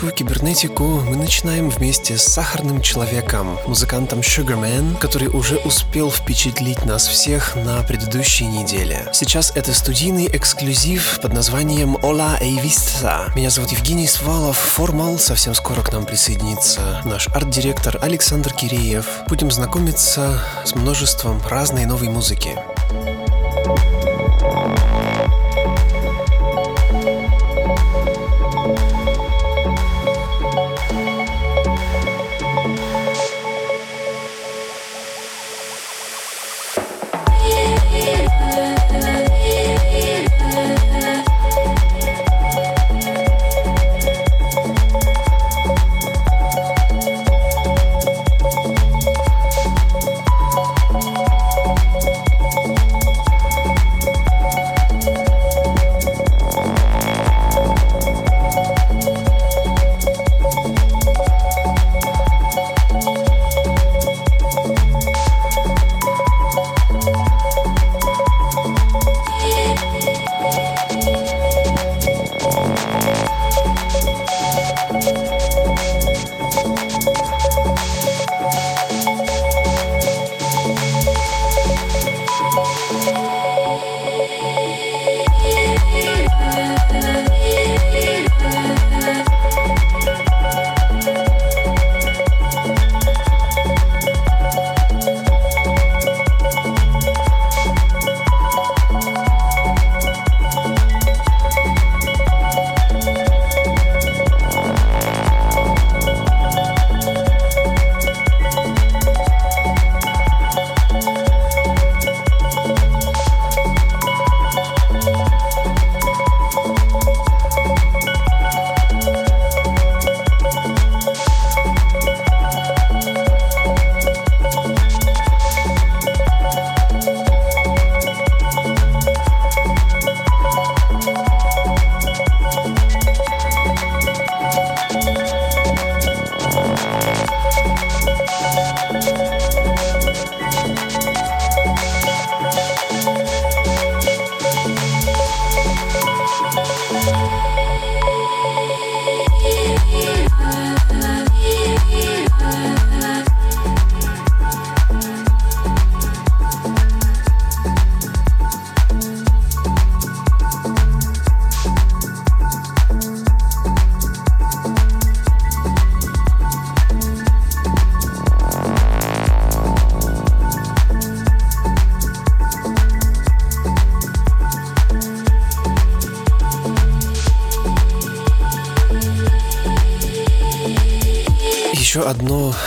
Русскую кибернетику мы начинаем вместе с Сахарным Человеком, музыкантом Sugarman, который уже успел впечатлить нас всех на предыдущей неделе. Сейчас это студийный эксклюзив под названием «Ола Эйвиста». Меня зовут Евгений Свалов, Формал, совсем скоро к нам присоединится наш арт-директор Александр Киреев. Будем знакомиться с множеством разной новой музыки.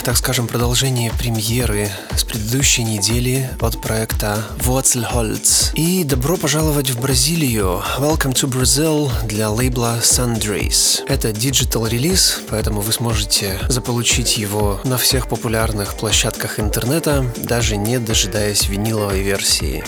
Так скажем, продолжение премьеры с предыдущей недели от проекта Wurzelholz. И добро пожаловать в Бразилию. Welcome to Brazil для лейбла Sundries. Это digital релиз, поэтому вы сможете заполучить его на всех популярных площадках интернета, даже не дожидаясь виниловой версии.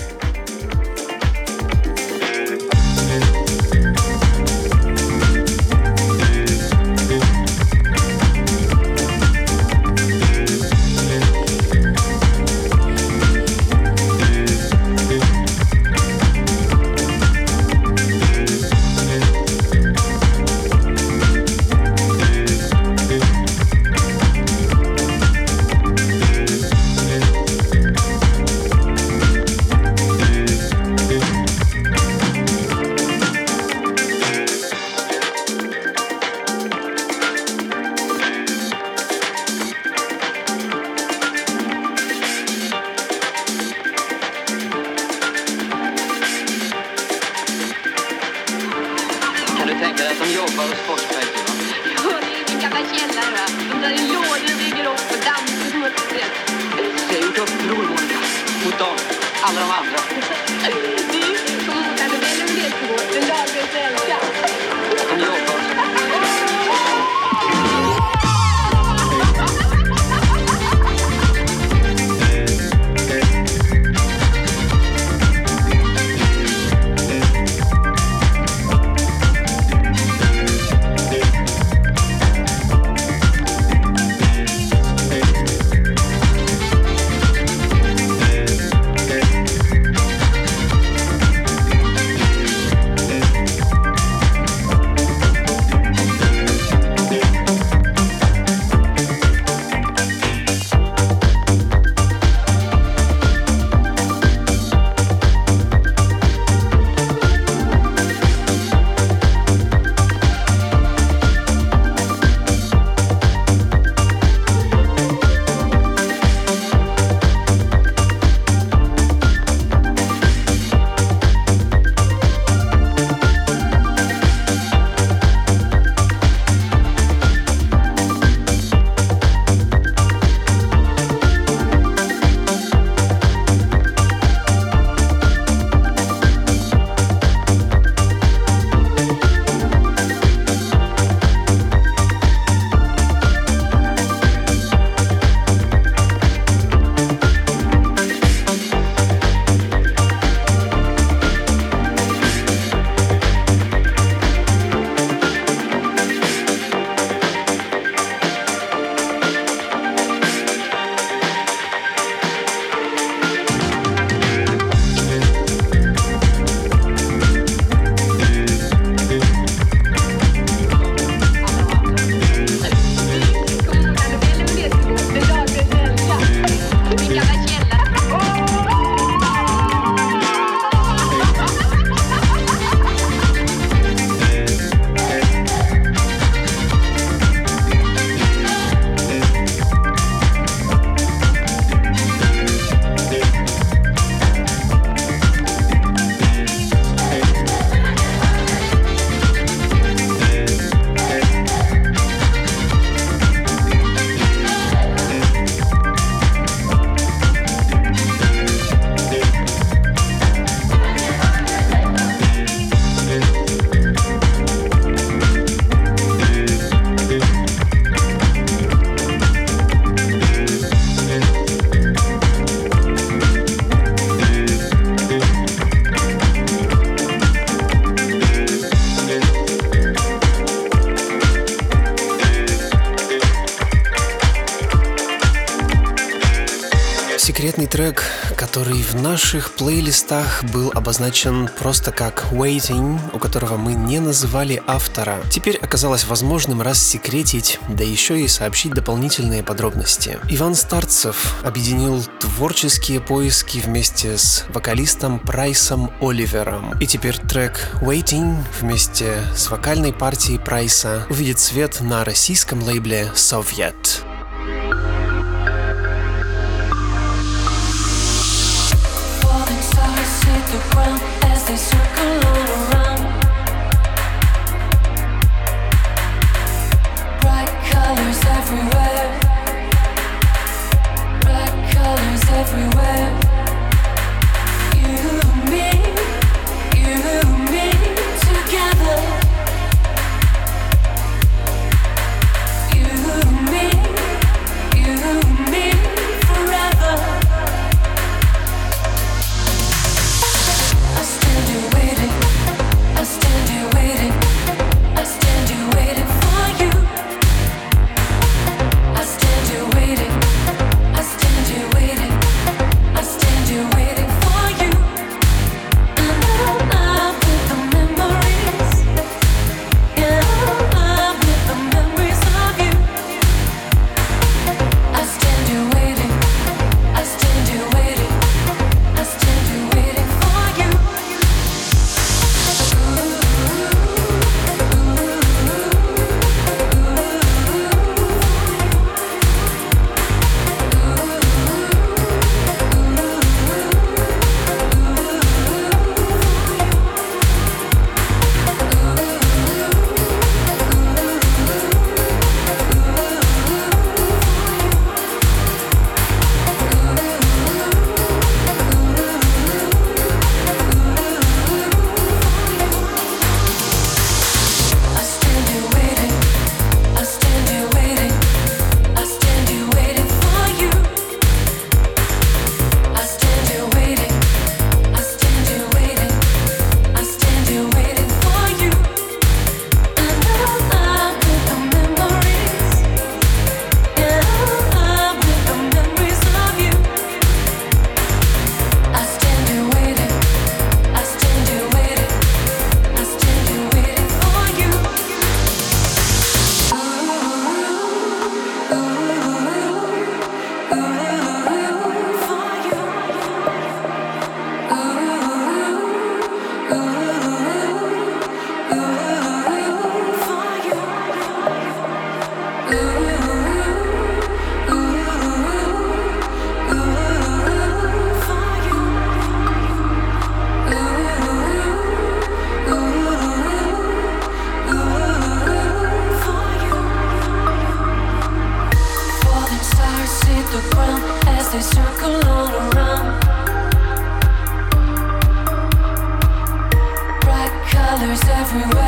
Который в наших плейлистах был обозначен просто как Waiting, у которого мы не называли автора, теперь оказалось возможным рассекретить, да еще и сообщить дополнительные подробности. Иван Старцев объединил творческие поиски вместе с вокалистом Прайсом Оливером. И теперь трек Waiting вместе с вокальной партией Прайса увидит свет на российском лейбле Soviet. everywhere.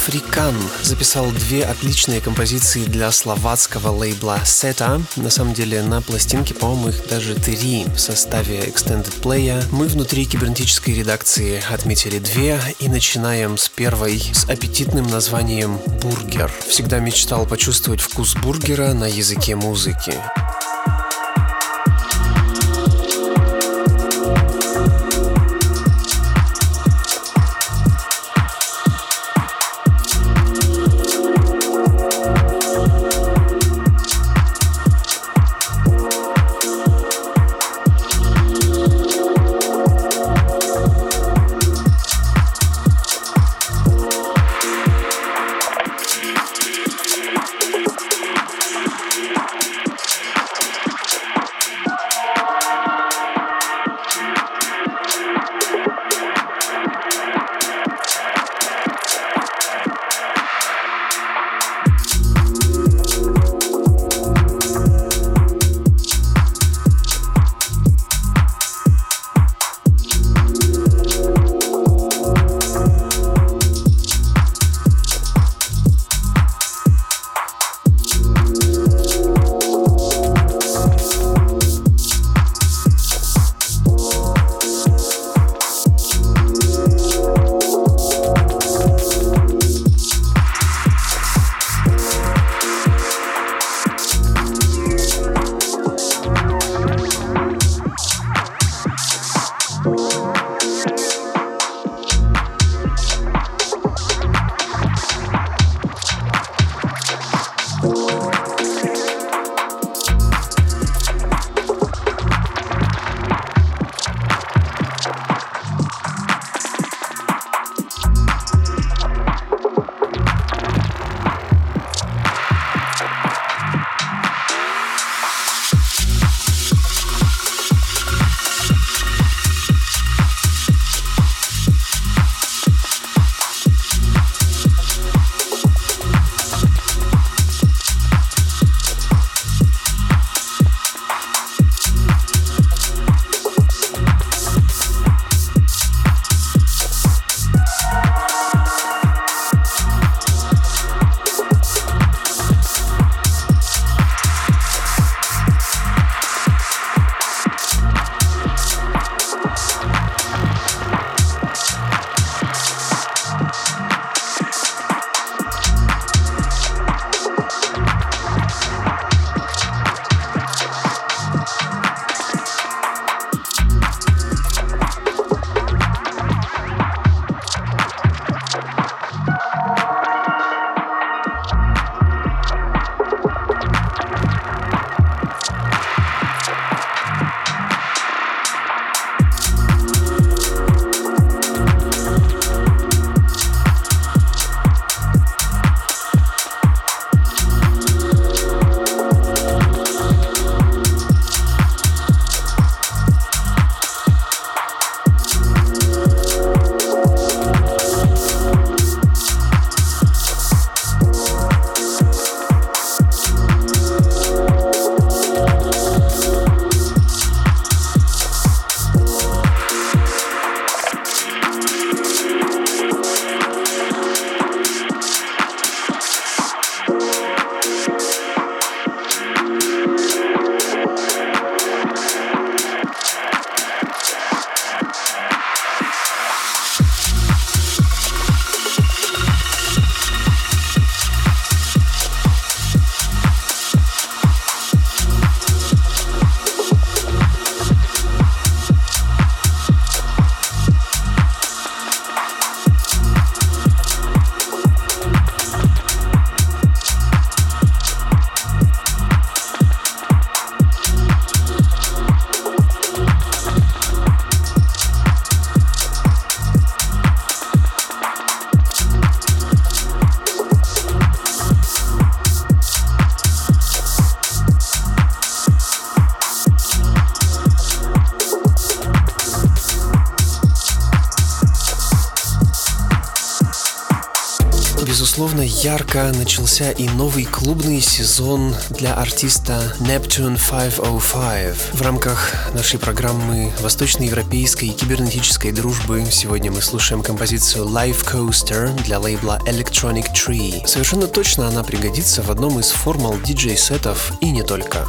Африкан записал две отличные композиции для словацкого лейбла Seta. На самом деле на пластинке, по-моему, их даже три в составе Extended Play. Мы внутри кибернетической редакции отметили две и начинаем с первой с аппетитным названием «Бургер». Всегда мечтал почувствовать вкус бургера на языке музыки. Ярко начался и новый клубный сезон для артиста Neptune 505. В рамках нашей программы восточноевропейской и кибернетической дружбы сегодня мы слушаем композицию Live Coaster для лейбла Electronic Tree. Совершенно точно она пригодится в одном из формал диджей-сетов и не только.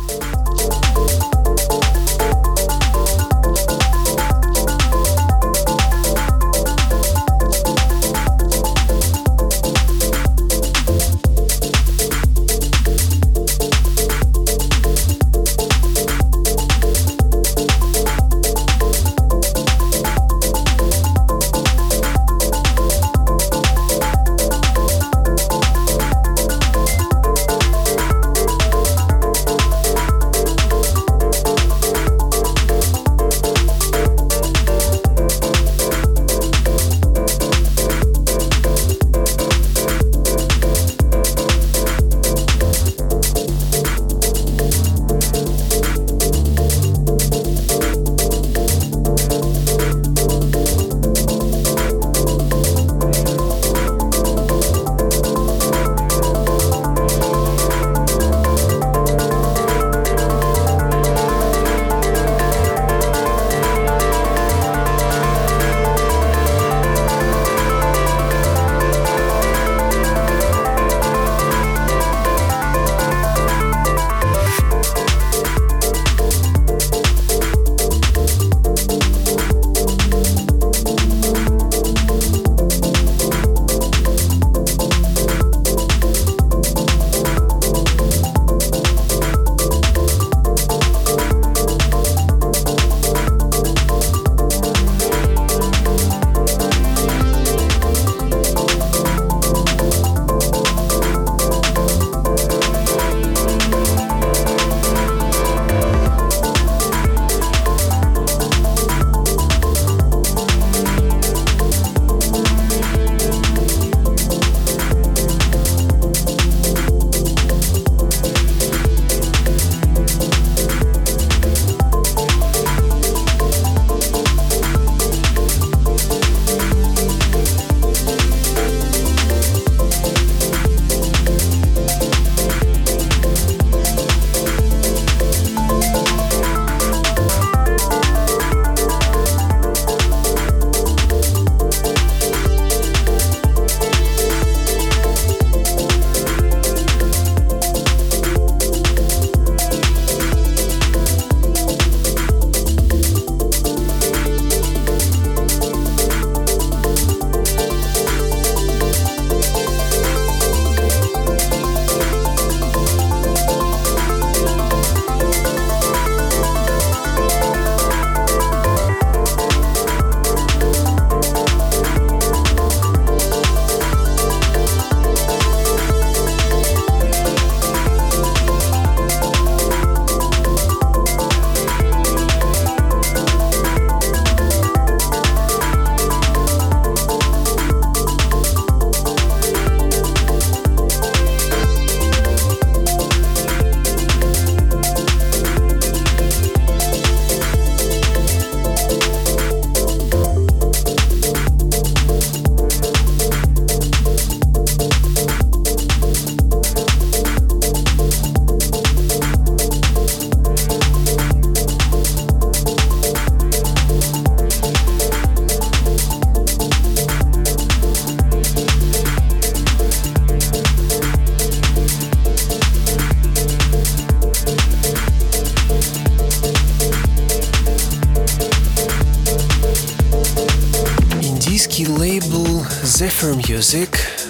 Music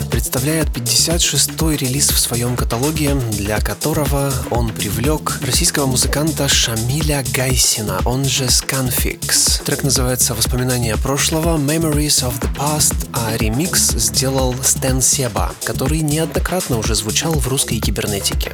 представляет 56-й релиз в своем каталоге, для которого он привлек российского музыканта Шамиля Гайсина, он же Scanfix. Трек называется «Воспоминания прошлого» Memories of the Past, а ремикс сделал Стэн Себа, который неоднократно уже звучал в русской кибернетике.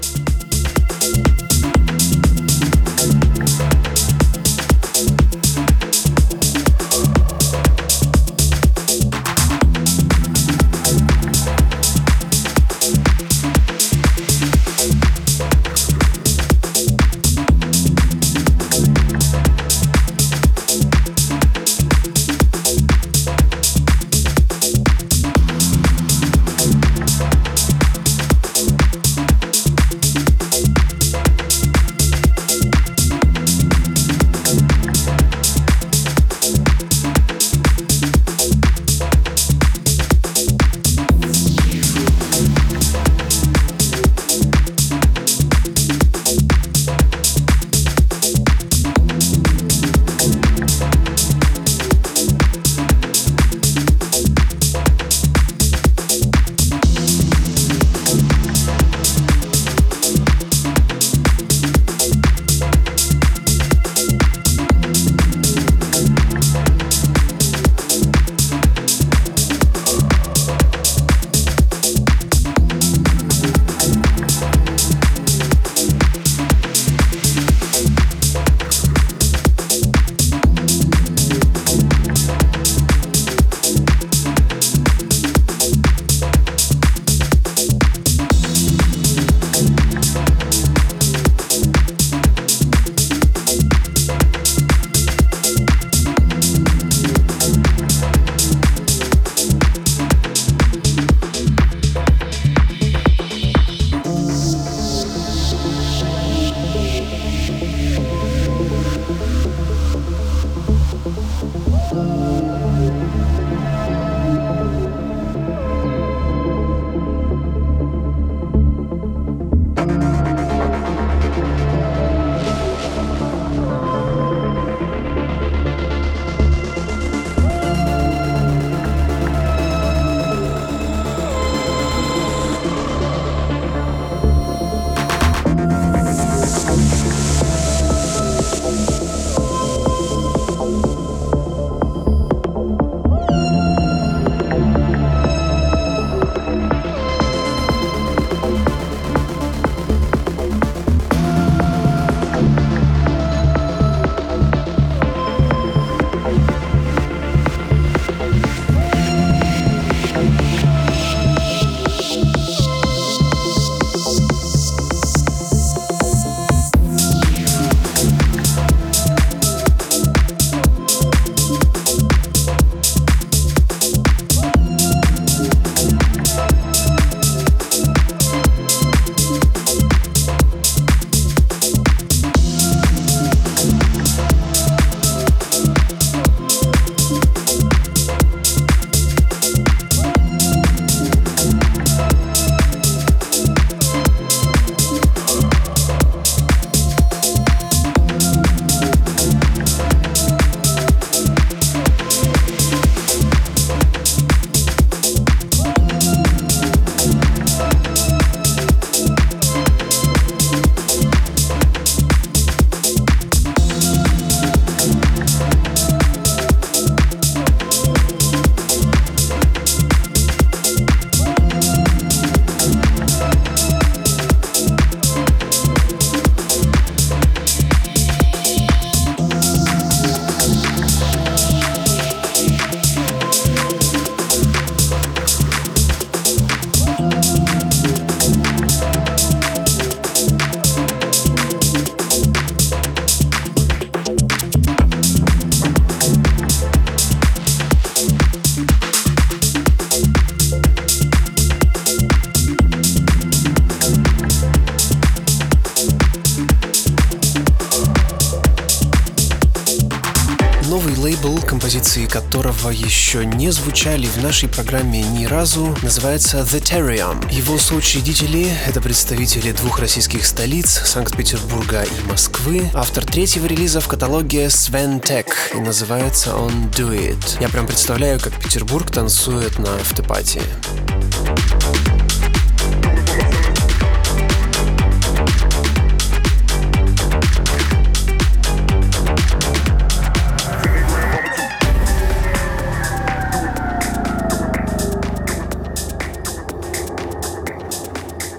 Еще не звучали в нашей программе ни разу, называется The Terrium. Его соучредители — это представители двух российских столиц, Санкт-Петербурга и Москвы. Автор третьего релиза в каталоге Sven Tech, и называется он Do It. Я прям представляю, как Петербург танцует на автопатии.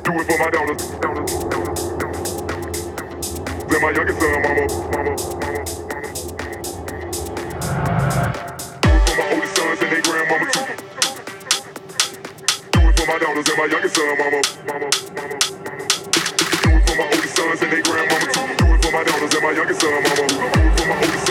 Do it for my daughters. Then my youngest son, mama, mama. Do it for my oldest sons and their grandmama too. Do it for my daughters and my youngest son, mama. Do it for my oldest sons and their grandmama too. Do it for my daughters and my youngest son, mama. Do it for my oldest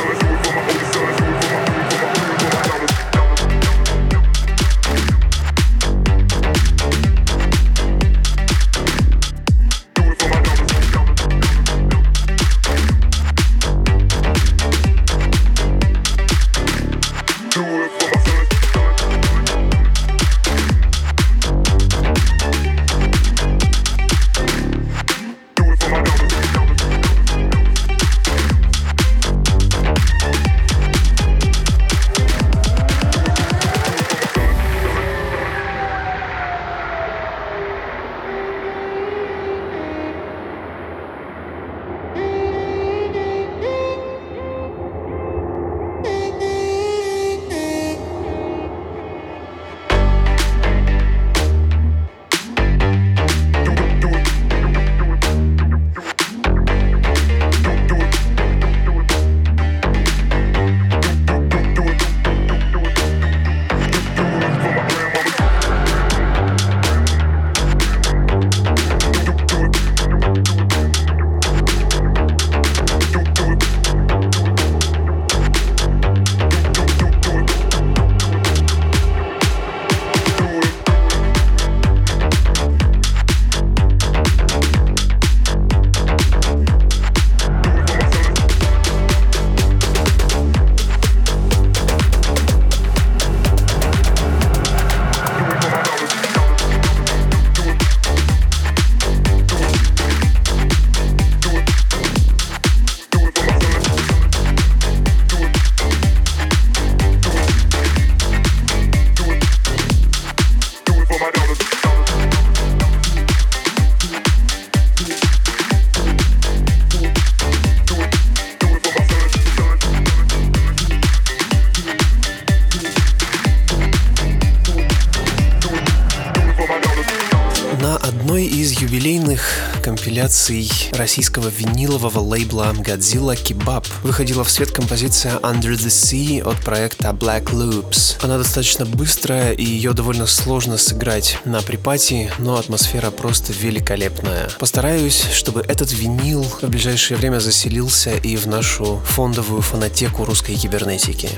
компиляций российского винилового лейбла Godzilla Kebab выходила в свет композиция Under the Sea от проекта Black Loops. Она достаточно быстрая и ее довольно сложно сыграть на припати, но атмосфера просто великолепная. Постараюсь, чтобы этот винил в ближайшее время заселился и в нашу фондовую фонотеку русской кибернетики.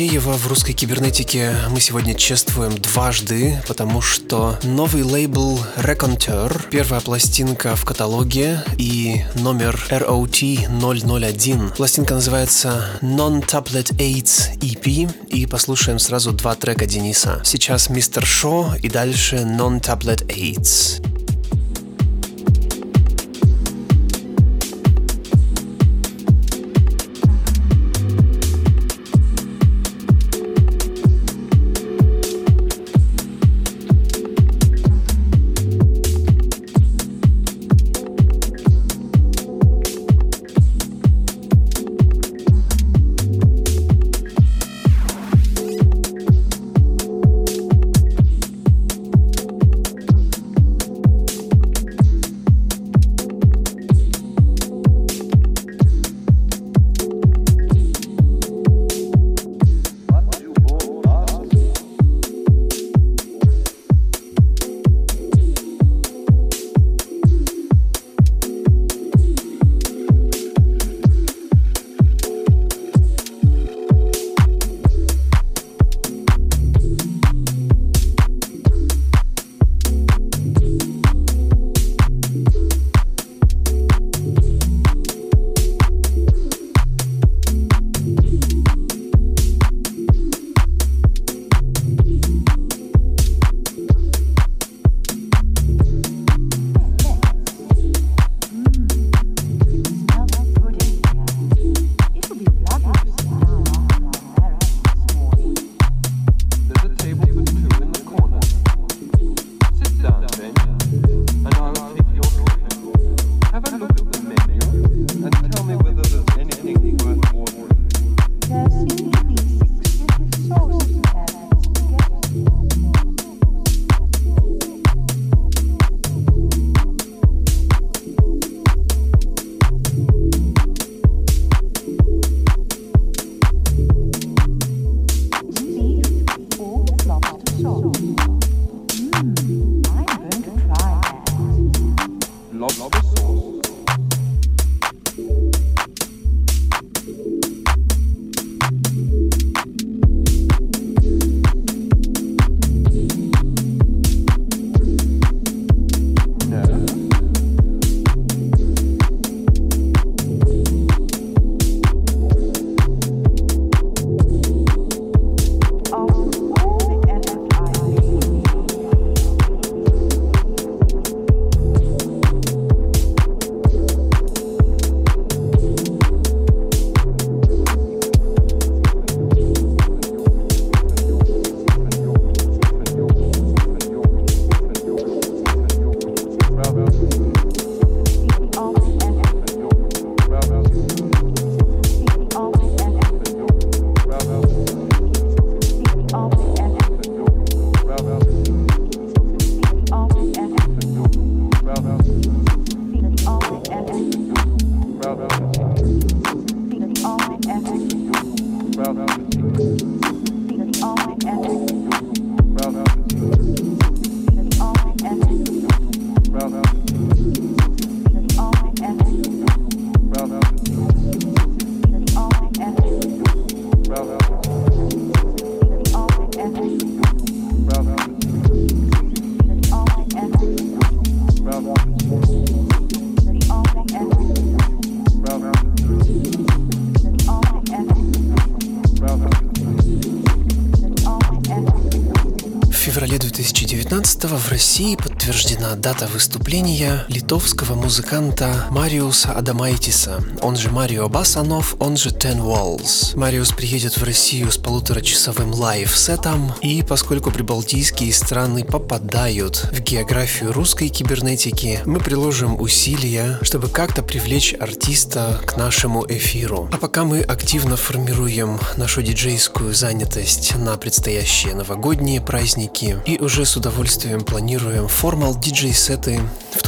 Казначеева в русской кибернетике мы сегодня чествуем дважды, потому что новый лейбл Raconteur, первая пластинка в каталоге и номер ROT 001. Пластинка называется Non-Tablet AIDS EP и послушаем сразу два трека Дениса. Сейчас Мистер Шо и дальше Non-Tablet AIDS. 2019 в России подтверждена дата выступления литовского музыканта Мариуса Адамайтиса, он же Марио Басанов, он же Ten Walls. Мариус приедет в Россию с полуторачасовым live -сетом, и поскольку прибалтийские страны попадают в географию русской кибернетики, мы приложим усилия, чтобы как-то привлечь артиста к нашему эфиру. А пока мы активно формируем нашу диджейскую занятость на предстоящие новогодние праздники, и уже с удовольствием планируем формал диджей-сеты,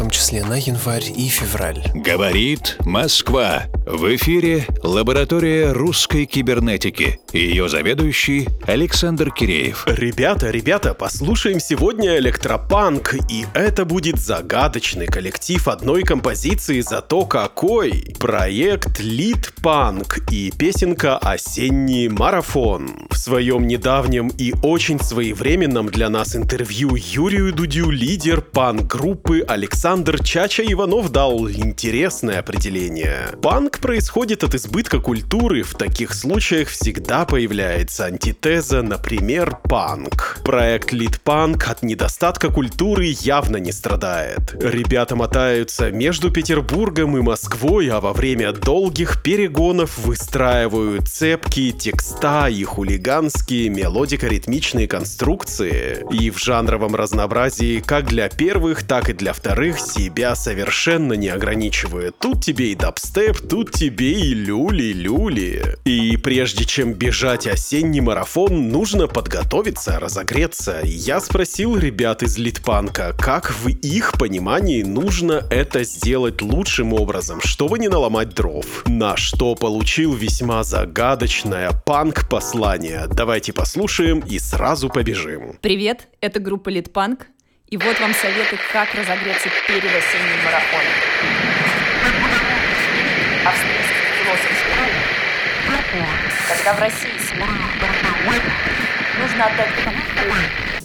том числе на январь и февраль. Говорит Москва. В эфире лаборатория русской кибернетики. Ее заведующий Александр Киреев. Ребята, ребята, послушаем сегодня электропанк, и это будет загадочный коллектив одной композиции, зато какой! Проект Лид Панк и песенка «Осенний марафон». В своем недавнем и очень своевременном для нас интервью Юрию Дудю лидер панк-группы Александр Чача Иванов дал интересное определение. Панк происходит от избытка культуры, в таких случаях всегда появляется антитеза, например, панк. Проект Лид Панк от недостатка культуры явно не страдает. Ребята мотаются между Петербургом и Москвой, а во время долгих перегонов выстраивают цепкие текста и хулиганские мелодико-ритмичные конструкции. И в жанровом разнообразии как для первых, так и для вторых себя совершенно не ограничивает. Тут тебе и дабстеп, тут тебе и люли-люли. И прежде чем бежать осенний марафон, нужно подготовиться, разогреться. Я спросил ребят из Литпанка, как в их понимании нужно это сделать лучшим образом, чтобы не наломать дров. На что получил весьма загадочное панк-послание. Давайте послушаем и сразу побежим. Привет, это группа Литпанк. И вот вам советы, как разогреться перед осенним марафоном. Австрийский философ сказал, когда в России нужно отдать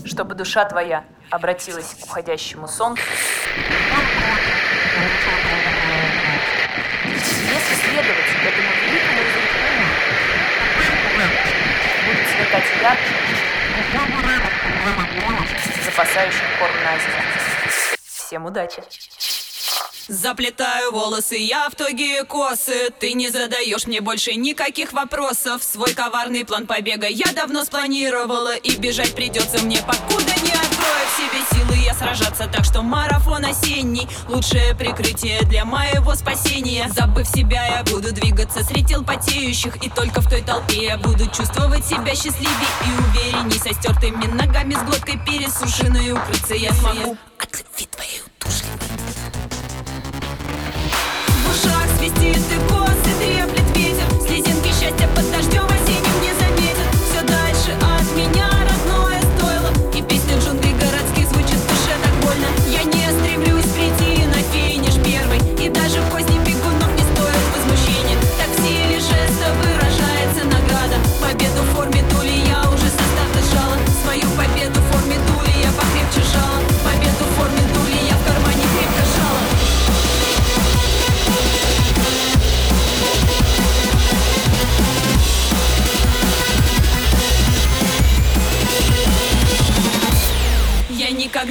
чтобы душа твоя обратилась к уходящему солнцу. Если следовать этому великому изречению, будет сверкать ярче, запасающим корм на зиму. Всем удачи! Заплетаю волосы я в тугие косы. Ты не задаешь мне больше никаких вопросов. Свой коварный план побега я давно спланировала. И бежать придется мне, покуда не открою в себе силы. Я сражаться Так что марафон осенний. Лучшее прикрытие для моего спасения. Забыв себя, я буду двигаться среди потеющих И только в той толпе я буду чувствовать себя счастливее. И уверенней со стертыми ногами С глоткой пересушенной укрыться я смогу. От любви твоей удушливой ушах свистит и косы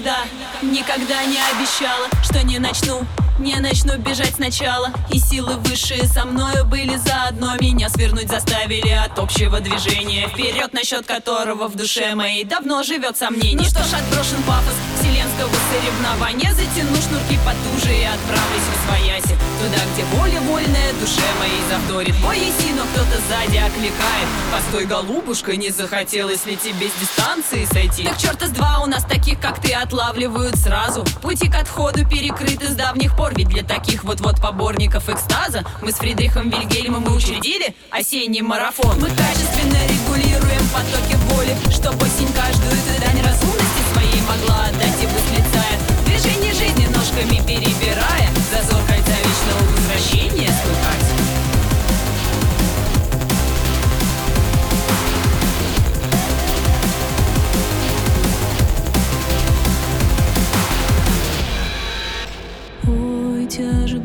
никогда, никогда не обещала, что не начну, не начну бежать сначала И силы высшие со мною были заодно. Меня свернуть заставили от общего движения Вперед, насчет которого в душе моей давно живет сомнение. Ну что ж, отброшен пафос вселенского соревнования Затяну шнурки потуже и отправлюсь в свояси. Туда, где воля вольная душе моей завторит. Бой еси, но кто-то сзади окликает. Постой, голубушка, не захотелось ли тебе с дистанции сойти? Так черта с два у нас таких, как ты, отлавливают сразу. Пути к отходу перекрыты с давних пор Ведь для таких вот-вот поборников экстаза. Мы с Фридрихом Вильгельмом мы учредили осенний марафон. Мы качественно регулируем потоки воли Чтоб осень каждую ты дань разумности своей могла отдать и восклицая Движение жизни ножками перебирая Зазор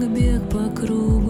бег по кругу,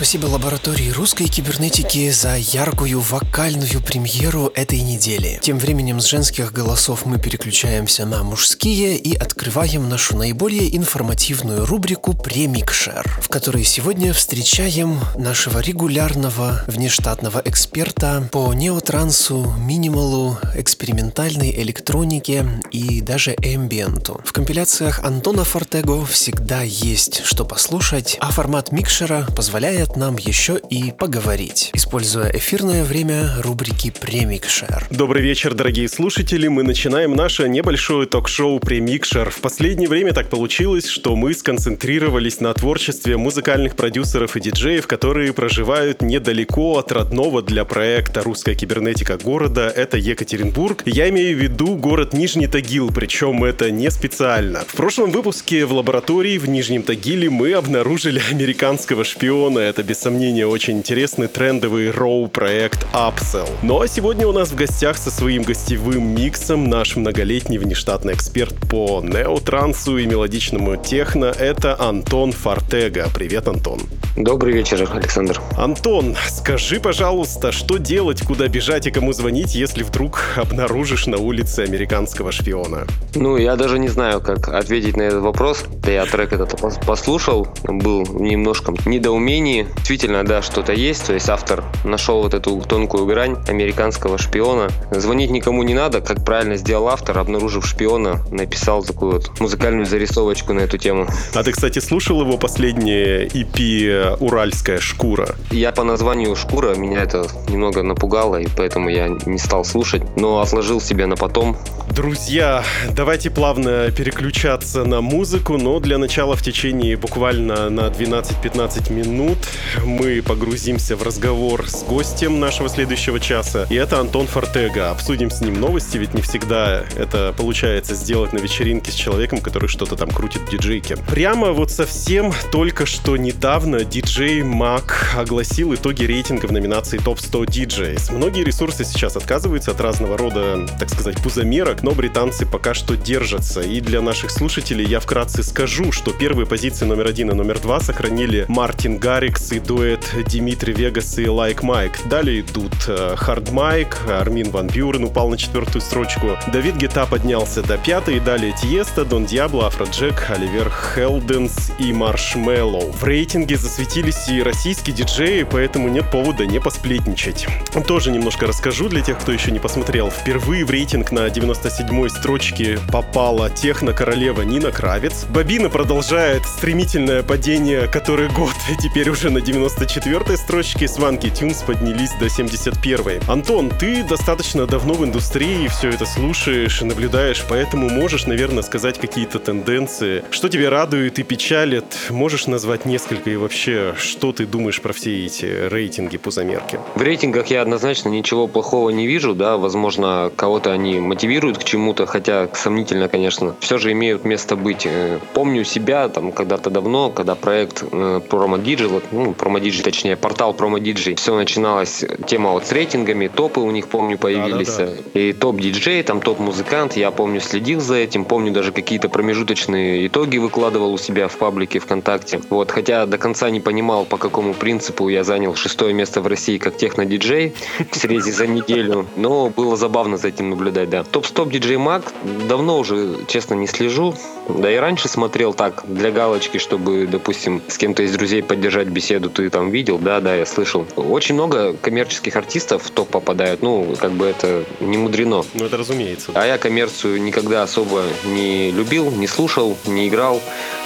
Спасибо лаборатории русской кибернетики за яркую вокальную премьеру этой недели. Тем временем с женских голосов мы переключаемся на мужские и открываем нашу наиболее информативную рубрику «Премикшер», в которой сегодня встречаем нашего регулярного внештатного эксперта по неотрансу, минималу, экспериментальной электронике и даже эмбиенту. В компиляциях Антона Фортего всегда есть что послушать, а формат микшера позволяет нам еще и поговорить, используя эфирное время рубрики «Премикшер». Добрый вечер, дорогие слушатели. Мы начинаем наше небольшое ток-шоу «Премикшер». В последнее время так получилось, что мы сконцентрировались на творчестве музыкальных продюсеров и диджеев, которые проживают недалеко от родного для проекта «Русская кибернетика» города. Это Екатеринбург. Я имею в виду город Нижний Тагил, причем это не специально. В прошлом выпуске в лаборатории в Нижнем Тагиле мы обнаружили американского шпиона. Это, без сомнения, очень интересный трендовый роу-проект Upsell. Ну а сегодня у нас в гостях со своим гостевым миксом наш многолетний внештатный эксперт по неотрансу и мелодичному техно. Это Антон Фортега. Привет, Антон. Добрый вечер, Александр. Антон, скажи, пожалуйста, что делать, куда бежать и кому звонить, если вдруг обнаружишь на улице американского шпиона? Ну, я даже не знаю, как ответить на этот вопрос. Да я трек этот послушал, был немножко недоумении. Действительно, да, что-то есть. То есть автор нашел вот эту тонкую грань американского шпиона. Звонить никому не надо, как правильно сделал автор, обнаружив шпиона, написал такую вот музыкальную зарисовочку на эту тему. А ты, кстати, слушал его последнее EP «Уральская шкура»? Я по названию «Шкура», меня это немного напугало, и поэтому я не стал слушать, но отложил себе на потом. Друзья, давайте плавно переключаться на музыку, но для начала в течение буквально на 12-15 минут мы погрузимся в разговор с гостем нашего следующего часа. И это Антон Фортега. Обсудим с ним новости, ведь не всегда это получается сделать на вечеринке с человеком, который что-то там крутит в диджейке. Прямо вот совсем только что недавно диджей Мак огласил итоги рейтинга в номинации Топ 100 DJs. Многие ресурсы сейчас отказываются от разного рода, так сказать, пузомерок, но британцы пока что держатся. И для наших слушателей я вкратце скажу, что первые позиции номер один и номер два сохранили Мартин Гаррикс и дуэт Димитри Вегас и Лайк Майк. Далее идут Хардвелл, Армин Ван Бюрен упал на четвертую строчку, Давид Гета поднялся до пятой, и далее Тиесто, Дон Диабло, Афроджек, Оливер Хелденс и Маршмеллоу. В рейтинге засветились и российские диджеи, поэтому нет повода не посплетничать. Тоже немножко расскажу для тех, кто еще не посмотрел. Впервые в рейтинг на 97-й строчке попала техно-королева Нина Кравец. Бобина продолжает стремительное падение который год, и теперь уже на 94-й строчке Сванки Тюнс поднялись до 71-й. Антон, ты достаточно давно в индустрии, все это слушаешь и наблюдаешь, поэтому можешь, наверное, сказать какие-то тенденции. Что тебе радует и печалит? Можешь назвать несколько и вообще, что ты думаешь про все эти рейтинги по замерке? В рейтингах я однозначно ничего плохого не вижу, да, возможно, кого-то они мотивируют к чему-то, хотя сомнительно, конечно, все же имеют место быть. Э, помню себя там когда-то давно, когда проект э, PromoDigi, вот, ну, PromoDigi, точнее, портал PromoDigi, все начиналось, тема вот с рейтингами, топы у них, помню, появились, да, да, да. и топ-диджей, там топ-музыкант, я помню, следил за этим, помню, даже какие-то промежуточные итоги выкладывал у себя в паблике ВКонтакте, вот, хотя до конца не понимал, по какому принципу я занял шестое место в России как техно-диджей в срезе за неделю, но было забавно за этим наблюдать, да. Топ-стоп диджей Маг давно уже, честно, не слежу, да и раньше смотрел так, для галочки, чтобы, допустим, с кем-то из друзей поддержать беседу, ты там видел, да, да, я слышал. Очень много коммерческих артистов в топ попадают, ну, как бы это не мудрено. Ну, это разумеется. А я коммерцию никогда особо не любил, не слушал, не играл.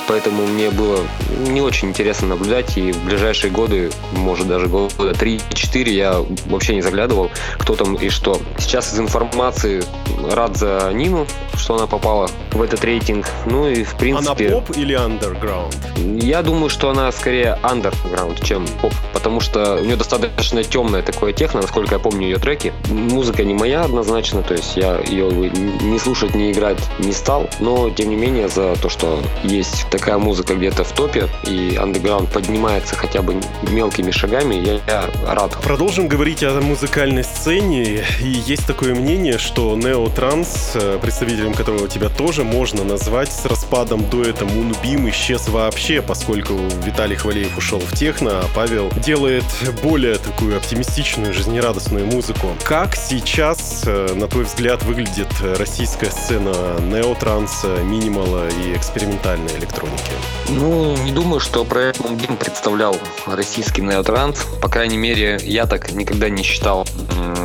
Поэтому мне было не очень интересно наблюдать, и в ближайшие годы, может даже года 3-4, я вообще не заглядывал, кто там и что. Сейчас из информации рад за Нину, что она попала в этот рейтинг. Ну и в принципе... Она поп или underground? Я думаю, что она скорее underground, чем поп, потому что у нее достаточно темное такое техно, насколько я помню ее треки. Музыка не моя однозначно, то есть я ее не слушать, не играть не стал, но тем не менее за то, что есть такая музыка где-то в топе, и андеграунд поднимается хотя бы мелкими шагами, я, я рад. Продолжим говорить о музыкальной сцене. И есть такое мнение, что неотранс, э, представителем которого тебя тоже можно назвать, с распадом дуэта Moonbeam исчез вообще, поскольку Виталий Хвалеев ушел в техно, а Павел делает более такую оптимистичную, жизнерадостную музыку. Как сейчас, э, на твой взгляд, выглядит российская сцена неотранса, минимала и экспериментальной электроники? Ну, не думаю, что проект Moonbeam представлял российский неотранс. По крайней мере, я так никогда не считал.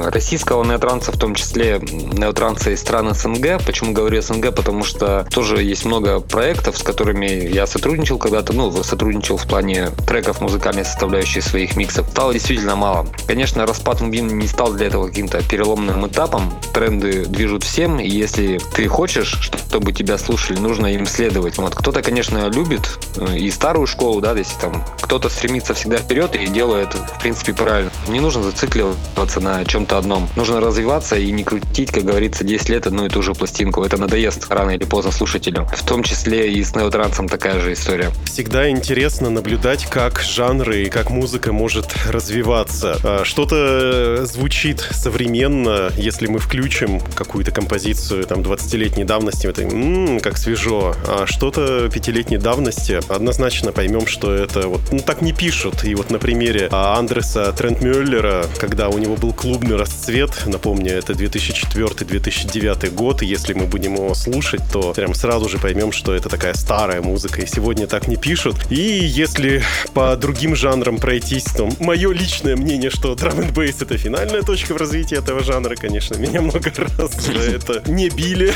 Российского неотранса, в том числе неотранса из стран СНГ. Почему говорю СНГ? Потому что тоже есть много проектов, с которыми я сотрудничал когда-то. Ну, сотрудничал в плане треков музыкальной составляющей своих миксов. Стало действительно мало. Конечно, распад Moonbeam не стал для этого каким-то переломным этапом. Тренды движут всем, и если ты хочешь, чтобы тебя слушали, нужно им следовать. Вот. Кто-то, конечно, любит э, и старую школу, да, если там кто-то стремится всегда вперед и делает, в принципе, правильно. Не нужно зацикливаться на чем-то одном. Нужно развиваться и не крутить, как говорится, 10 лет одну и ту же пластинку. Это надоест рано или поздно слушателю. В том числе и с неотрансом такая же история. Всегда интересно наблюдать, как жанры и как музыка может развиваться. А, что-то звучит современно, если мы включим какую-то композицию там 20-летней давности, это м-м, как свежо. А что-то пятилетней давности однозначно поймем, что это вот ну так не пишут. И вот на примере а, Андреса Трентмюллера, когда у него был клубный расцвет, напомню, это 2004-2009 год, и если мы будем его слушать, то прям сразу же поймем, что это такая старая музыка, и сегодня так не пишут. И если по другим жанрам пройтись, то мое личное мнение, что драм н бейс это финальная точка в развитии этого жанра, конечно, меня много раз за это не били.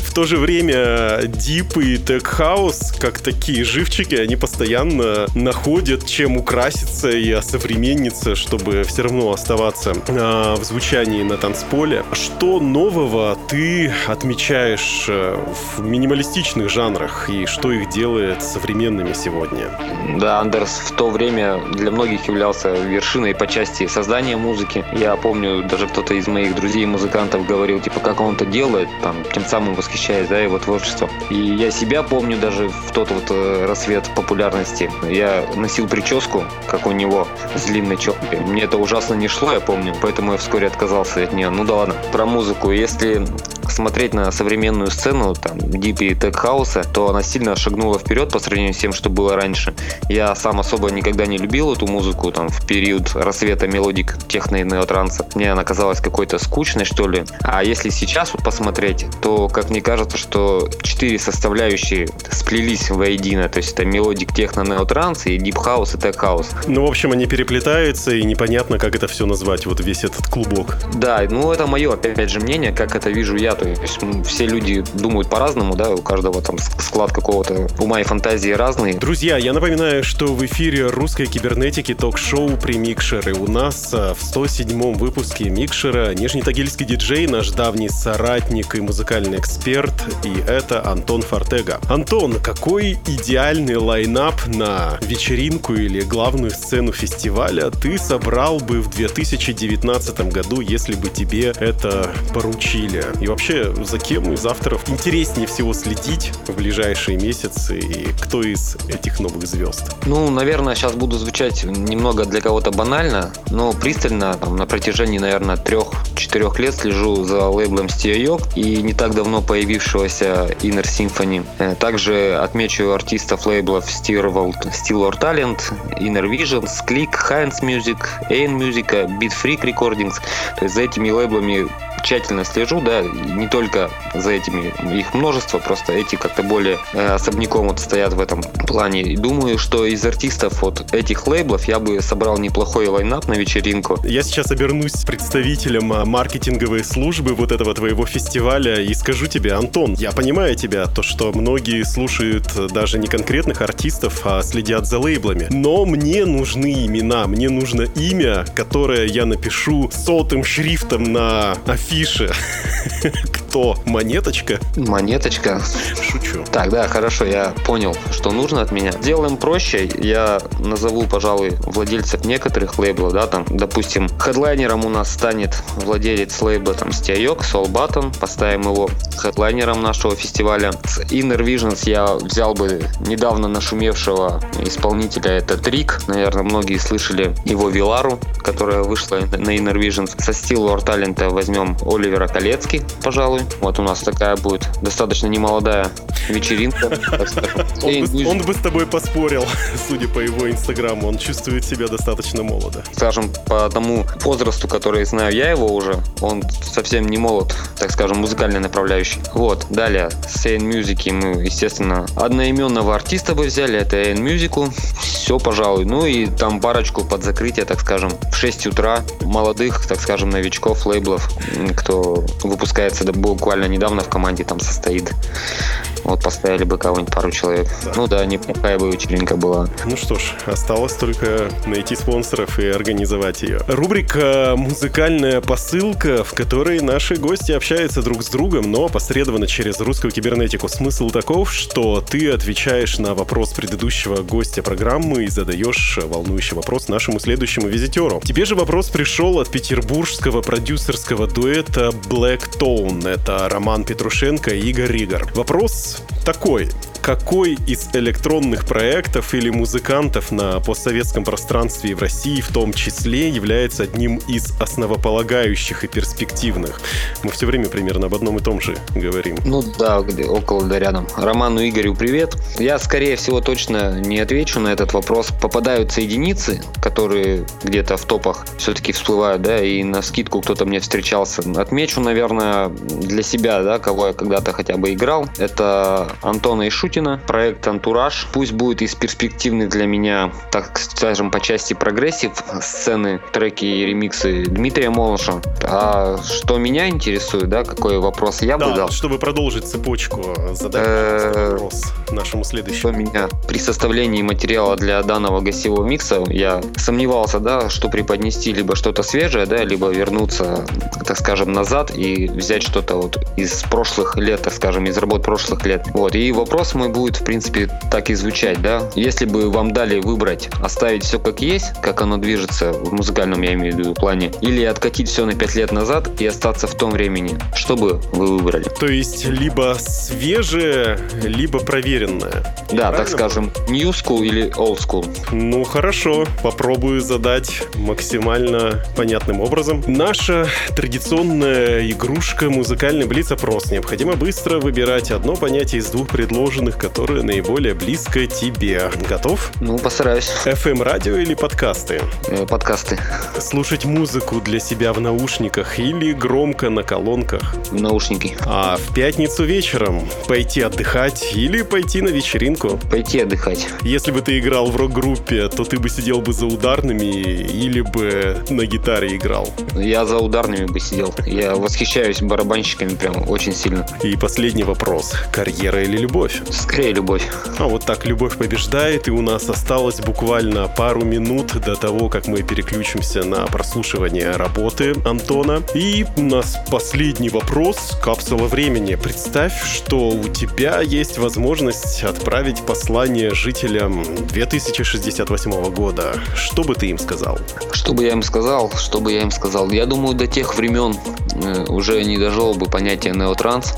В то же время дип и тег хаус, как такие живчики, они постоянно находят, чем украситься и осовремениться, чтобы все равно оставаться э, в звучании на танцполе. Что нового ты отмечаешь э, в минималистичных жанрах и что их делает современными сегодня? Да, Андерс в то время для многих являлся вершиной по части создания музыки. Я помню, даже кто-то из моих друзей-музыкантов говорил, типа, как он это делает, там, тем самым восхищаясь, да, его творчеством. И я себя помню даже в тот вот э, рассвет популярности. Я носил прическу, как у него, с длинной челкой. Мне это ужасно не шло, я помню, поэтому я вскоре отказался от нее. Ну да ладно. Про музыку. Если смотреть на современную сцену, там, deep house а, то она сильно шагнула вперед по сравнению с тем, что было раньше. Я сам особо никогда не любил эту музыку, там, в период расцвета melodic techno и неотранса. Мне она казалась какой-то скучной, что ли. А если сейчас вот посмотреть, то, как мне кажется, что четыре составляющие сплелись воедино. То есть это melodic techno неотранс и deep house и tech house. Ну, в общем, они переплетаются, и непонятно, как это все назвать, вот весь этот клубок. Да, ну это мое, опять же, мнение, как это вижу я. То есть все люди думают по-разному, да, у каждого там склад какого-то ума и фантазии разный. Друзья, я напоминаю, что в эфире русской кибернетики ток-шоу при Микшеры. У нас а, в 107-м выпуске Микшера нижнетагильский диджей, наш давний соратник и музыкальный эксперт, и это Антон Фортега. Антон, какой идеальный лайнап на вечеринку или главную сцену фестиваля ты собрал бы в 2019 году, если бы тебе это поручили? И вообще, за кем из авторов интереснее всего следить в ближайшие месяцы и кто из этих новых звезд? Ну, наверное, сейчас буду звучать немного для кого-то банально, но пристально там, на протяжении, наверное, трех-четырех лет слежу за лейблом Стиайок и не так давно появившегося Inner Symphony. Э, также отмечу артистов лейблов Steelworld, Steelworld Talent, Inner Visions, Click, Heinz Music, Ain Music, Beat Freak Recordings. То есть за этими лейблами тщательно слежу, да, не только за этими, их множество, просто эти как-то более э, особняком вот стоят в этом плане. И думаю, что из артистов вот этих лейблов я бы собрал неплохой лайнап на вечеринку. Я сейчас обернусь представителем а, маркетинговой службы вот этого твоего фестиваля и скажу тебе, Антон, я понимаю тебя, то, что многие слушают даже не конкретных артистов, а следят за лейблами. Но мне нужны имена, мне нужно имя, которое я напишу сотым шрифтом на афише. Кто? Монеточка? Монеточка. Шучу. Так, да, хорошо, я понял, что нужно от меня. Делаем проще. Я назову, пожалуй, владельцев некоторых лейблов, да, там, допустим, хедлайнером у нас станет владелец лейбла, там, Стиайок, Soul Button, поставим его хедлайнером нашего фестиваля. С Inner Visions я взял бы недавно нашумевшего исполнителя, это Трик, наверное, многие слышали его Вилару, которая вышла на Inner Visions. Со Steel War Talent возьмем Оливера Колецки, пожалуй. Вот у нас такая будет достаточно немолодая вечеринка. Он бы, он бы с тобой поспорил, судя по его инстаграму. Он чувствует себя достаточно молодо. скажем, по тому возрасту, который знаю я его уже, он совсем не молод, так скажем, музыкальной направляющий. Вот, далее, с AN Music мы, естественно, одноименного артиста бы взяли, это AN Music, все, пожалуй. Ну и там парочку под закрытие, так скажем, в 6 утра молодых, так скажем, новичков, лейблов, кто выпускается да, буквально недавно в команде там состоит. Вот поставили бы кого-нибудь пару человек. Ну да, неплохая бы вечеринка была. Ну что ж, осталось только найти спонсоров и организовать ее. Рубрика «Музыкальная посылка», в которой наши гости общаются друг с другом, но посредованно через русскую кибернетику. Смысл таков, что ты отвечаешь на вопрос предыдущего гостя программы и задаешь волнующий вопрос нашему следующему визитеру. Тебе же вопрос пришел от петербургского продюсерского дуэта Black Tone. Это Роман Петрушенко и Игорь Ригор. Вопрос такой. Какой из электронных проектов или музыкантов на постсоветском пространстве и в России в том числе является одним из основополагающих и перспективных? Мы все время примерно об одном и том же говорим. Ну да, около да рядом. Роману Игорю привет. Я, скорее всего, точно не отвечу на этот вопрос. Попадаются единицы, которые где-то в топах все-таки всплывают, да, и навскидку кто-то мне встречался. Отмечу, наверное, для себя, да, кого я когда-то хотя бы играл. Это Антона Ишутина, проект «Антураж». Пусть будет из перспективных для меня, так скажем, по части progressive сцены, треки и ремиксы Дмитрия Молоша. А что меня интересует, да, какой вопрос я бы Да, дал? чтобы продолжить цепочку, задай Э, вопрос нашему следующему. Что меня при составлении материала для данного гостевого микса я сомневался, да, что преподнести либо что-то свежее, да, либо вернуться, так скажем, назад и взять что-то вот из прошлых лет, так скажем, из работ прошлых лет. Вот, и вопрос мой будет, в принципе, так и звучать, да. Если бы вам дали выбрать, оставить все как есть, как оно движется в музыкальном, я имею в виду, плане, или откатить все на 5 лет назад и остаться в том времени, что бы вы выбрали? То есть либо свежее, либо проверенное. Да, Правильно так скажем, new school или old school. Ну хорошо, попробую задать максимально понятным образом. Наша традиционная игрушка музыкальный блиц-опрос. Необходимо быстро выбирать одно понятие из двух предложенных, которое наиболее близко тебе. Готов? Ну, постараюсь. FM радио или подкасты? Э, подкасты. Слушать музыку для себя в наушниках или громко на колонках? Наушники. А в пятницу вечером пойти отдыхать или пойти на вечеринку? Пойти отдыхать. Если бы ты играл в рок-группе, то ты бы сидел бы за ударными или бы на гитаре играл. Я за ударными бы сидел. Я восхищаюсь барабанщиками прям очень сильно. И последний вопрос. Карьера или любовь? Скорее любовь. А вот так любовь побеждает, и у нас осталось буквально пару минут до того, как мы переключимся на прослушивание работы Антона. И у нас последний вопрос. Капсула времени. Представь, что у тебя есть возможность отправить послание жителям 2068 года. Что бы ты им сказал? Что бы я им сказал? Что бы я им сказал? Я думаю, до тех времен э, уже не дожило бы понятие неотранс.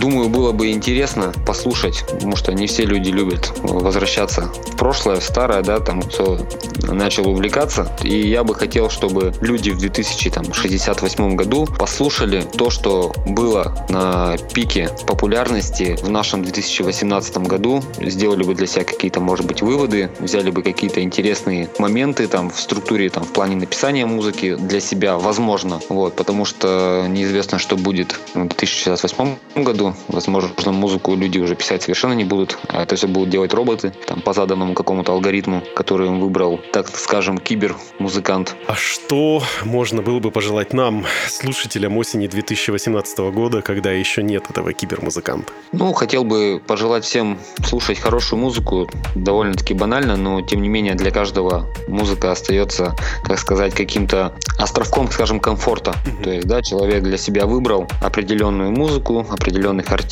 Думаю, было бы интересно послушать, потому что не все люди любят возвращаться в прошлое, в старое, да, там кто начал увлекаться. И я бы хотел, чтобы люди в 2068 году послушали то, что было на пике популярности в нашем 2018 году, сделали бы для себя какие-то, может быть, выводы, взяли бы какие-то интересные моменты там в структуре, там в плане написания музыки для себя, возможно, вот, потому что неизвестно, что будет в 2068 году, возможно, музыку люди уже писать совершенно не будут, а это все будут делать роботы, там по заданному какому-то алгоритму, который им выбрал, так скажем, кибер-музыкант. А что можно было бы пожелать нам, слушателям осени 2018 года, когда еще нет этого кибермузыканта? Ну, хотел бы пожелать всем слушать хорошую музыку, довольно-таки банально, но тем не менее для каждого музыка остается, так сказать, каким-то островком, скажем, комфорта. То есть, да, человек для себя выбрал определенную музыку, определенных артистов,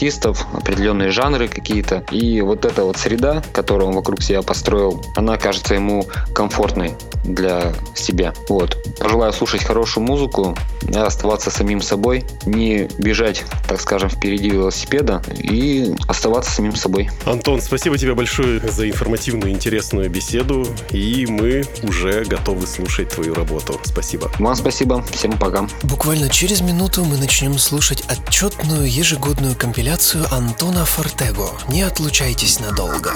определенные жанры какие-то, и вот эта вот среда, которую он вокруг себя построил, она кажется ему комфортной. для себя. Вот. Пожелаю слушать хорошую музыку, оставаться самим собой, не бежать, так скажем, впереди велосипеда и оставаться самим собой. Антон, спасибо тебе большое за информативную, интересную беседу, и мы уже готовы слушать твою работу. Спасибо. Вам спасибо, всем пока. Буквально через минуту мы начнем слушать отчетную ежегодную компиляцию Антона Фортего. Не отлучайтесь надолго.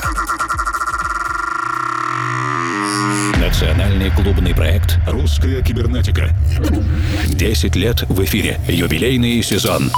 Национальный клубный проект «Русская кибернетика». 10 лет в эфире. Юбилейный сезон.